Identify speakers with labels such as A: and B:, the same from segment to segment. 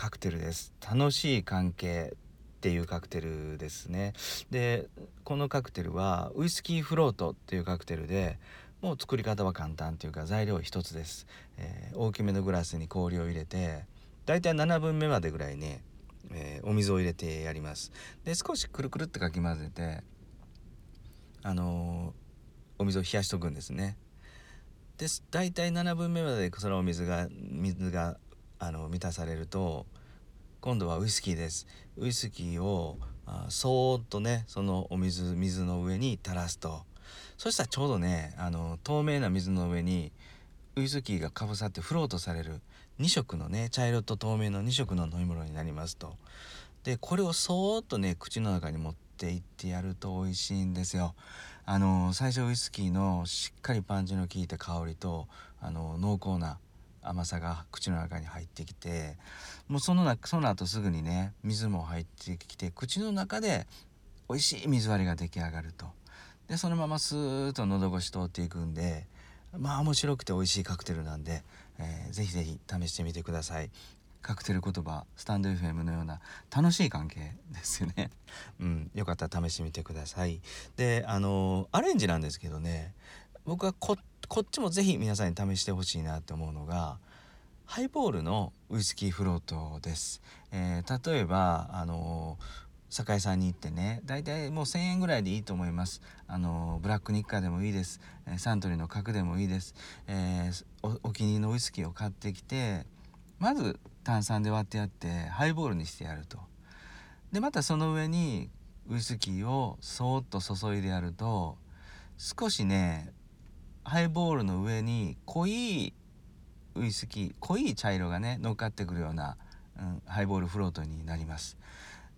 A: カクテルです。楽しい関係っていうカクテルですね。でこのカクテルはウイスキーフロートっていうカクテルでもう作り方は簡単というか材料一つです、えー、大きめのグラスに氷を入れてだいたい7分目までぐらいね、えー、お水を入れてやります。で少しくるくるってかき混ぜてあのー、お水を冷やしとくんですね。です大体7分目までそのお水が水があの満たされると今度はウイスキーです。ウイスキーをあそーっとねそのお水水の上に垂らすと。そしたらちょうどねあの透明な水の上にウイスキーがかぶさってフロートされる2色のね茶色と透明の2色の飲み物になりますと。でこれをそーっとね口の中に持っていってやると美味しいんですよ。あの最初ウイスキーのしっかりパンチの効いた香りとあの濃厚な甘さが口の中に入ってきてもうそのなその後すぐにね水も入ってきて口の中で美味しい水割りが出来上がると。でそのままスーッと喉越し通っていくんでまあ面白くて美味しいカクテルなんで、えー、ぜひぜひ試してみてください。カクテル言葉スタンド FM のような楽しい関係ですよね。うんよかったら試してみてください。であのアレンジなんですけどね僕はここっちもぜひ皆さんに試してほしいなって思うのがハイボールのウイスキーフロートです、えー、例えばあの酒屋さんに行ってね大体もう1,000円ぐらいでいいと思います。あのブラックニッカでもいいです。サントリーの角でもいいです、えー、おお気に入りのウイスキーを買ってきてまず炭酸で割ってやってハイボールにしてやると。でまたその上にウイスキーをそーっと注いでやると少しねハイボールの上に濃いウイスキー濃い茶色がね乗っかってくるような、うん、ハイボールフロートになります。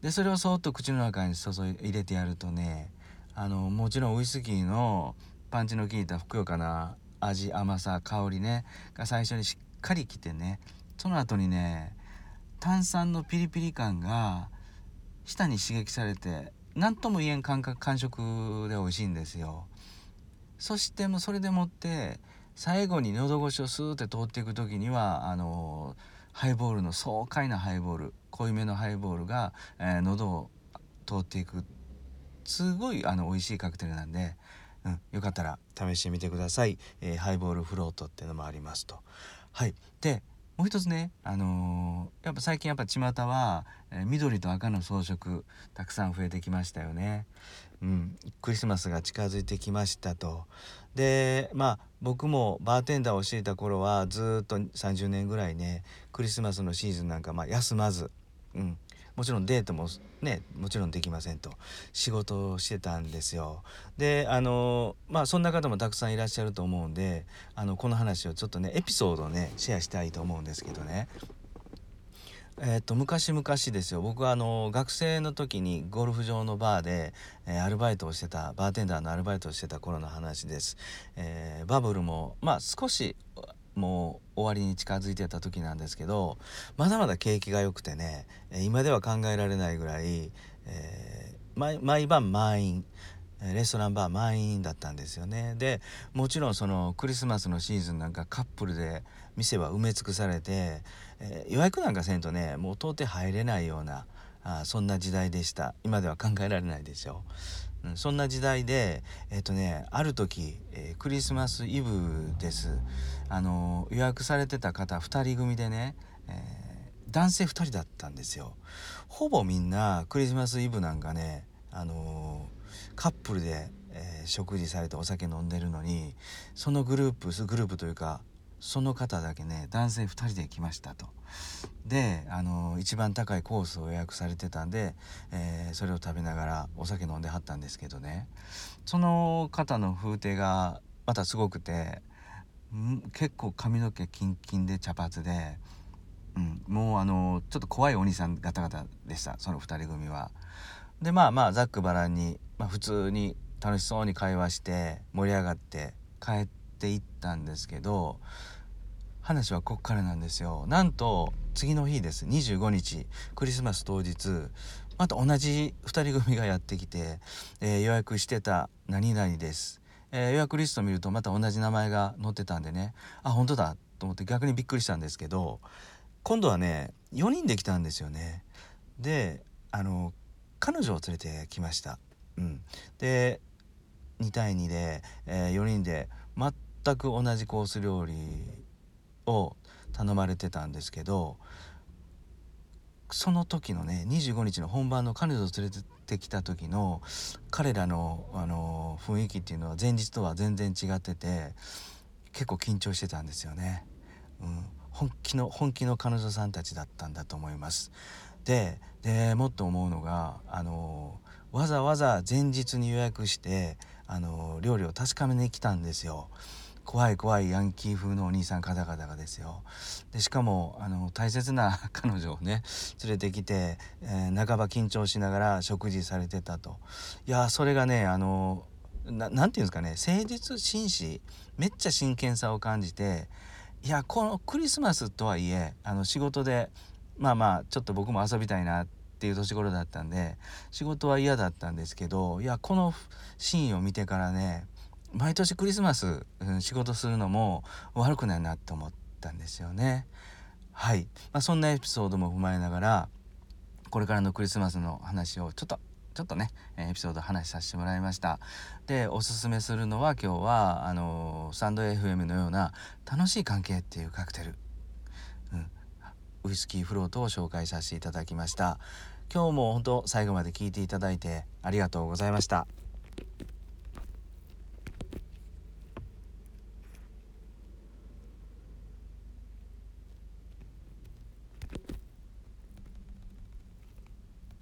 A: でそれをそっと口の中に注い入れてやるとねあのもちろんウイスキーのパンチの効いたふくよかな味甘さ香りねが最初にしっかりきてねその後にね炭酸のピリピリ感が舌に刺激されて何とも言えん感覚感触で美味しいんですよ。そしてもうそれでもって最後に喉越しをスーッて通っていく時にはあのハイボールの爽快なハイボール濃いめのハイボールが、えー、喉を通っていく。すごいあの美味しいカクテルなんで、うん、よかったら試してみてください、えー、ハイボールフロートっていうのもありますと。はい。でもう一つね、あのー、やっぱ最近やっぱ巷は、えー、緑と赤の装飾たくさん増えてきましたよね。うん、クリスマスが近づいてきましたと。でまあ僕もバーテンダーをしていた頃はずっと30年ぐらいねクリスマスのシーズンなんかまあ休まず、うん、もちろんデートもねもちろんできませんと仕事をしてたんですよ。であのまあそんな方もたくさんいらっしゃると思うんであのこの話をちょっとねエピソードをねシェアしたいと思うんですけどね。えーと、昔々ですよ僕はあの学生の時にゴルフ場のバーで、えー、アルバイトをしてたバーテンダーのアルバイトをしてた頃の話です、えー、バブルもまあ少しもう終わりに近づいてた時なんですけどまだまだ景気が良くてね今では考えられないぐらい、えー、毎晩満員レストランバー満員だったんですよね。でもちろんそのクリスマスのシーズンなんかカップルで店は埋め尽くされて、えー、予約なんかせんとねもう到底入れないようなあそんな時代でした。今では考えられないでしょう、ん、そんな時代でえっ、ー、とねある時、えー、クリスマスイブです。あの予約されてた方2人組でね、え男性2人だったんですよ。ほぼみんなクリスマスイブなんかねあのカップルで、え食事されてお酒飲んでるのにそのグループグループというかその方だけね男性2人で来ましたと。であの一番高いコースを予約されてたんで、えー、それを食べながらお酒飲んではったんですけどねその方の風景がまたすごくて結構髪の毛キンキンで茶髪で、うん、もうあのちょっと怖いお兄さん方々でしたその2人組は。でまあまあざっくばらんに、まあ、普通に楽しそうに会話して盛り上がって帰ってていったんですけど話はこっからなんですよ。なんと次の日です。25日クリスマス当日また同じ2人組がやってきて、えー、予約してた何々です、えー、予約リスト見るとまた同じ名前が載ってたんでねあ本当だと思って逆にびっくりしたんですけど今度はね4人で来たんですよね。であの彼女を連れてきました、うん、で2対2で、えー、4人で全全く同じコース料理を頼まれてたんですけどその時のね25日の本番の彼女を連れてきた時の彼らのあの雰囲気っていうのは前日とは全然違ってて結構緊張してたんですよね。うん、本気の本気の彼女さんたちだったんだと思います。ででもっと思うのがあのわざわざ前日に予約してあの料理を確かめに来たんですよ。怖い怖いヤンキー風のお兄さん方々がですよ。でしかもあの大切な 彼女をね連れてきて、えー、半ば緊張しながら食事されてたと。いやそれがねあの何て言うんですかね誠実紳士めっちゃ真剣さを感じていやこのクリスマスとはいえあの仕事でまあまあちょっと僕も遊びたいなっていう年頃だったんで仕事は嫌だったんですけどいやこのシーンを見てからね毎年クリスマス、うん、仕事するのも悪くないなって思ったんですよね。はい、まあ、そんなエピソードも踏まえながらこれからのクリスマスの話をちょっとちょっとねエピソード話させてもらいました。でおすすめするのは今日はあのスタンド FM のような楽しい関係っていうカクテル、うん、ウイスキーフロートを紹介させていただきました。今日も本当最後まで聞いていただいてありがとうございました。